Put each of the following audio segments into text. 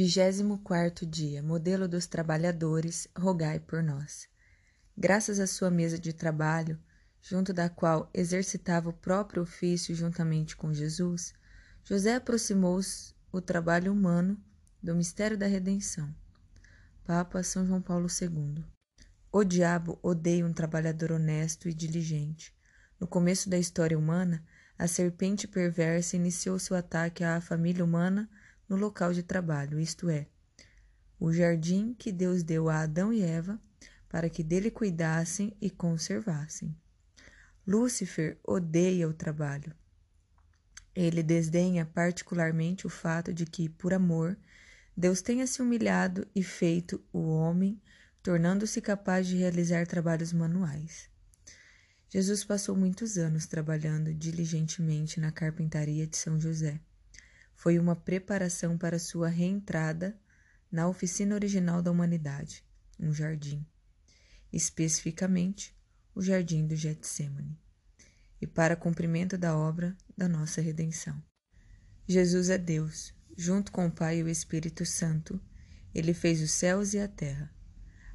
Vigésimo quarto dia. Modelo dos trabalhadores, rogai por nós. Graças à sua mesa de trabalho, junto da qual exercitava o próprio ofício juntamente com Jesus, José aproximou o trabalho humano do mistério da redenção. Papa São João Paulo II. O diabo odeia um trabalhador honesto e diligente. No começo da história humana, a serpente perversa iniciou seu ataque à família humana no local de trabalho, isto é, o jardim que Deus deu a Adão e Eva para que dele cuidassem e conservassem. Lúcifer odeia o trabalho. Ele desdenha particularmente o fato de que, por amor, Deus tenha se humilhado e feito o homem, tornando-se capaz de realizar trabalhos manuais. Jesus passou muitos anos trabalhando diligentemente na carpintaria de São José foi uma preparação para sua reentrada na oficina original da humanidade, um jardim, especificamente o jardim do Getsemane, e para cumprimento da obra da nossa redenção. Jesus é Deus, junto com o Pai e o Espírito Santo, ele fez os céus e a terra.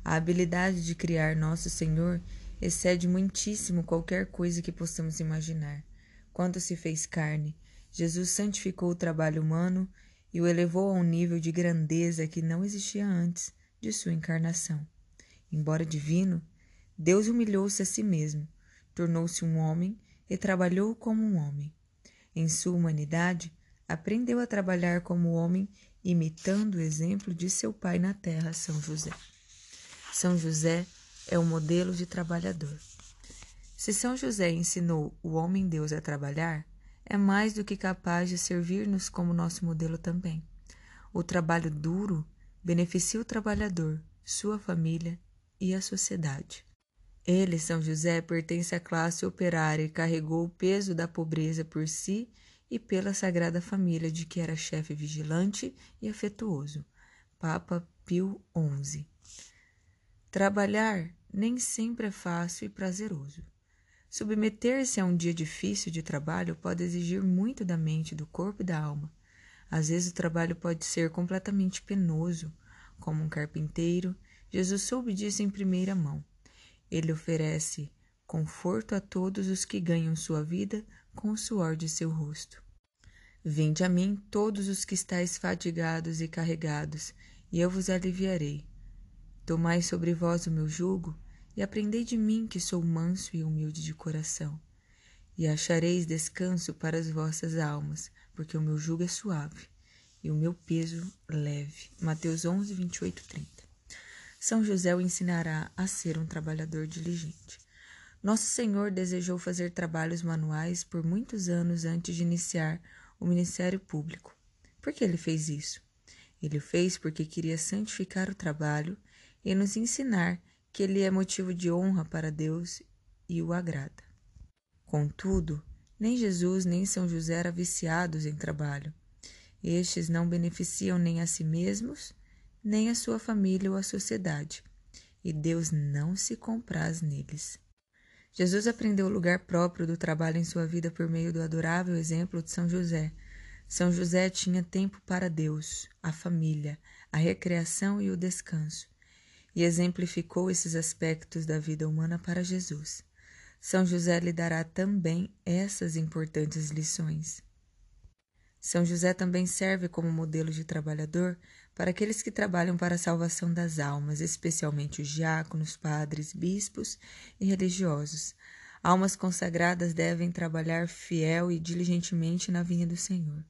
A habilidade de criar nosso Senhor excede muitíssimo qualquer coisa que possamos imaginar. Quando se fez carne, Jesus santificou o trabalho humano e o elevou a um nível de grandeza que não existia antes de sua encarnação. Embora divino, Deus humilhou-se a si mesmo, tornou-se um homem e trabalhou como um homem. Em sua humanidade, aprendeu a trabalhar como homem, imitando o exemplo de seu pai na terra, São José. São José é o modelo de trabalhador. Se São José ensinou o homem-deus a trabalhar, é mais do que capaz de servir-nos como nosso modelo também. O trabalho duro beneficia o trabalhador, sua família e a sociedade. Ele, São José, pertence à classe operária e carregou o peso da pobreza por si e pela Sagrada Família, de que era chefe vigilante e afetuoso. Papa Pio XI. Trabalhar nem sempre é fácil e prazeroso. Submeter-se a um dia difícil de trabalho pode exigir muito da mente, do corpo e da alma. Às vezes o trabalho pode ser completamente penoso, como um carpinteiro. Jesus soube disso em primeira mão. Ele oferece conforto a todos os que ganham sua vida com o suor de seu rosto. Vinde a mim todos os que estáis fadigados e carregados, e eu vos aliviarei. Tomai sobre vós o meu jugo e aprendei de mim que sou manso e humilde de coração. E achareis descanso para as vossas almas, porque o meu jugo é suave e o meu peso leve. Mateus 11, 28, 30. São José o ensinará a ser um trabalhador diligente. Nosso Senhor desejou fazer trabalhos manuais por muitos anos antes de iniciar o ministério público. Por que ele fez isso? Ele fez porque queria santificar o trabalho e nos ensinar que ele é motivo de honra para Deus e o agrada. Contudo, nem Jesus nem São José eram viciados em trabalho. Estes não beneficiam nem a si mesmos, nem a sua família ou a sociedade, e Deus não se compraz neles. Jesus aprendeu o lugar próprio do trabalho em sua vida por meio do adorável exemplo de São José. São José tinha tempo para Deus, a família, a recreação e o descanso, e exemplificou esses aspectos da vida humana para Jesus. São José lhe dará também essas importantes lições. São José também serve como modelo de trabalhador para aqueles que trabalham para a salvação das almas, especialmente os diáconos, padres, bispos e religiosos. Almas consagradas devem trabalhar fiel e diligentemente na vinha do Senhor.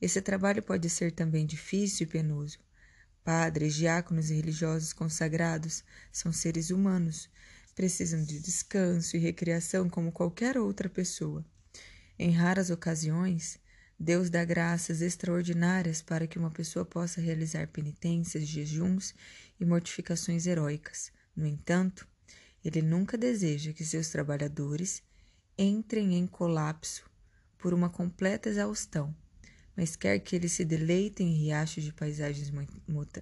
Esse trabalho pode ser também difícil e penoso. Padres, diáconos e religiosos consagrados são seres humanos precisam de descanso e recreação como qualquer outra pessoa. Em raras ocasiões, Deus dá graças extraordinárias para que uma pessoa possa realizar penitências, jejuns e mortificações heróicas. No entanto, ele nunca deseja que seus trabalhadores entrem em colapso por uma completa exaustão, mas quer que eles se deleitem em riachos de paisagens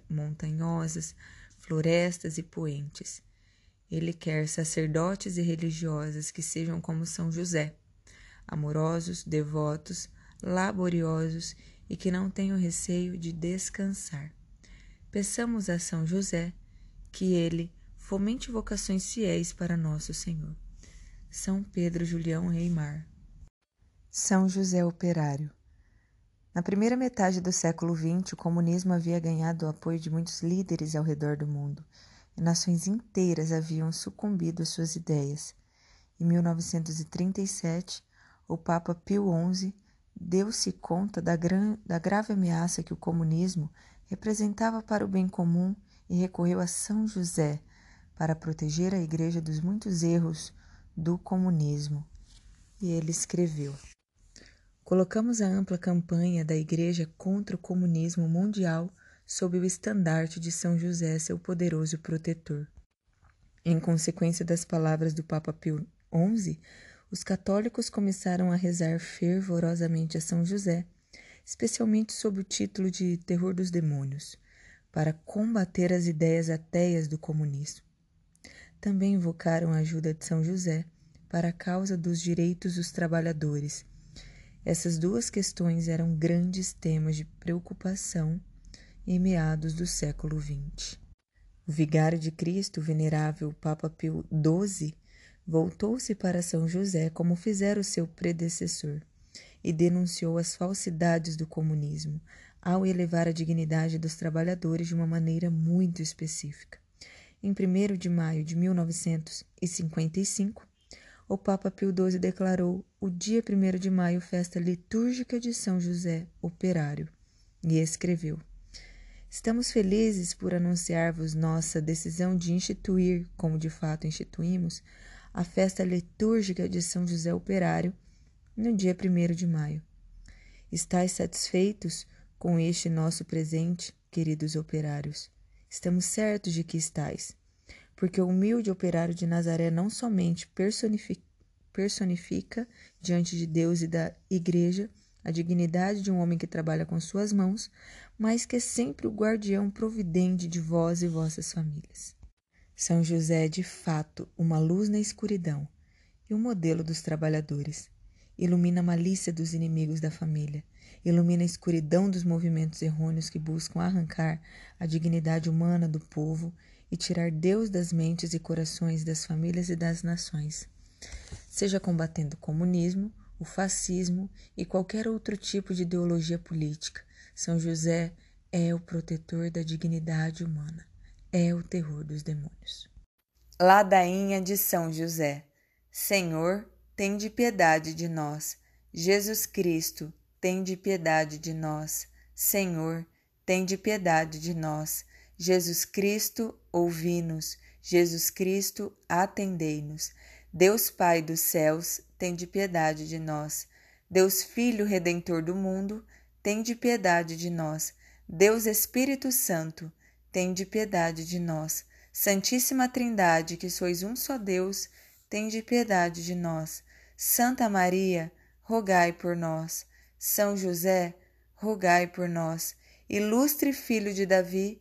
montanhosas, florestas e poentes ele quer sacerdotes e religiosas que sejam como São José, amorosos, devotos, laboriosos e que não tenham receio de descansar. Peçamos a São José que ele fomente vocações fiéis para nosso Senhor. São Pedro Julião Reimar. São José Operário. Na primeira metade do século XX, o comunismo havia ganhado o apoio de muitos líderes ao redor do mundo e nações inteiras haviam sucumbido às suas ideias. Em 1937, o Papa Pio XI deu-se conta da, gran, da grave ameaça que o comunismo representava para o bem comum e recorreu a São José para proteger a Igreja dos muitos erros do comunismo. E ele escreveu: Colocamos a ampla campanha da Igreja contra o comunismo mundial sob o estandarte de São José, seu poderoso protetor. Em consequência das palavras do Papa Pio XI, os católicos começaram a rezar fervorosamente a São José, especialmente sob o título de Terror dos Demônios, para combater as ideias ateias do comunismo. Também invocaram a ajuda de São José para a causa dos direitos dos trabalhadores. Essas duas questões eram grandes temas de preocupação em meados do século XX. O vigário de Cristo, venerável Papa Pio XII, voltou-se para São José como fizera o seu predecessor e denunciou as falsidades do comunismo ao elevar a dignidade dos trabalhadores de uma maneira muito específica. Em 1 de maio de 1955, o Papa Pio XII declarou o dia 1 de maio festa litúrgica de São José Operário e escreveu: Estamos felizes por anunciar-vos nossa decisão de instituir, como de fato instituímos, a festa litúrgica de São José Operário no dia 1 de maio. Estais satisfeitos com este nosso presente, queridos operários? Estamos certos de que estais, porque o humilde operário de Nazaré não somente personifica, diante de Deus e da Igreja a dignidade de um homem que trabalha com suas mãos, mas que é sempre o guardião providente de vós e vossas famílias. São José é de fato uma luz na escuridão e um modelo dos trabalhadores. Ilumina a malícia dos inimigos da família, ilumina a escuridão dos movimentos errôneos que buscam arrancar a dignidade humana do povo e tirar Deus das mentes e corações das famílias e das nações. Seja combatendo o comunismo, o fascismo e qualquer outro tipo de ideologia política, são José é o protetor da dignidade humana, é o terror dos demônios. Ladainha de São José. Senhor, tem de piedade de nós. Jesus Cristo, tem de piedade de nós. Senhor, tem de piedade de nós. Jesus Cristo, ouvi-nos. Jesus Cristo, atendei-nos. Deus Pai dos céus, tem de piedade de nós. Deus Filho Redentor do mundo, tem de piedade de nós. Deus Espírito Santo, tem de piedade de nós. Santíssima Trindade, que sois um só Deus, tem de piedade de nós. Santa Maria, rogai por nós. São José, rogai por nós. Ilustre Filho de Davi,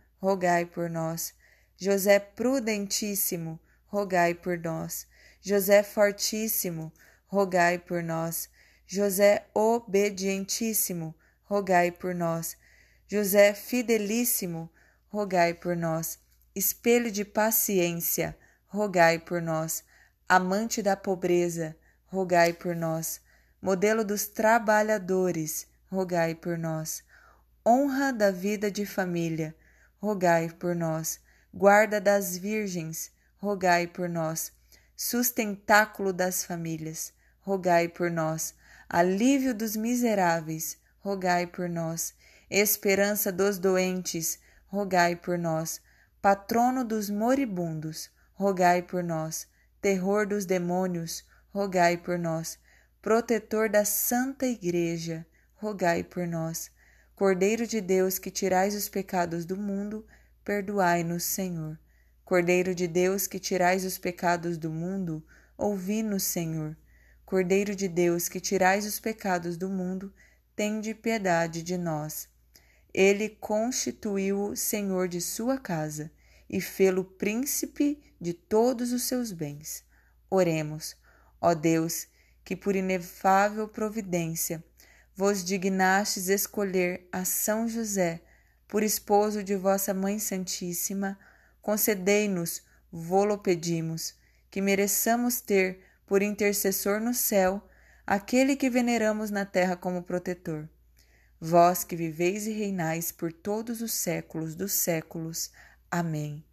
rogai por nós. José Prudentíssimo, rogai por nós. José Fortíssimo, rogai por nós. José Obedientíssimo, rogai por nós. José Fidelíssimo, rogai por nós. Espelho de paciência, rogai por nós. Amante da pobreza, rogai por nós. Modelo dos trabalhadores, rogai por nós. Honra da vida de família, rogai por nós. Guarda das virgens, rogai por nós. Sustentáculo das famílias, rogai por nós. Alívio dos miseráveis, rogai por nós esperança dos doentes, rogai por nós. Patrono dos moribundos, rogai por nós. Terror dos demônios, rogai por nós. Protetor da Santa Igreja, rogai por nós. Cordeiro de Deus que tirais os pecados do mundo, perdoai-nos, Senhor. Cordeiro de Deus que tirais os pecados do mundo, ouvi-nos, Senhor. Cordeiro de Deus que tirais os pecados do mundo, tende piedade de nós ele constituiu-o senhor de sua casa e fê-lo príncipe de todos os seus bens. Oremos, ó Deus, que por inefável providência vos dignastes escolher a São José por esposo de vossa Mãe Santíssima, concedei-nos, vô-lo pedimos, que mereçamos ter por intercessor no céu aquele que veneramos na terra como protetor vós que viveis e reinais por todos os séculos dos séculos. Amém.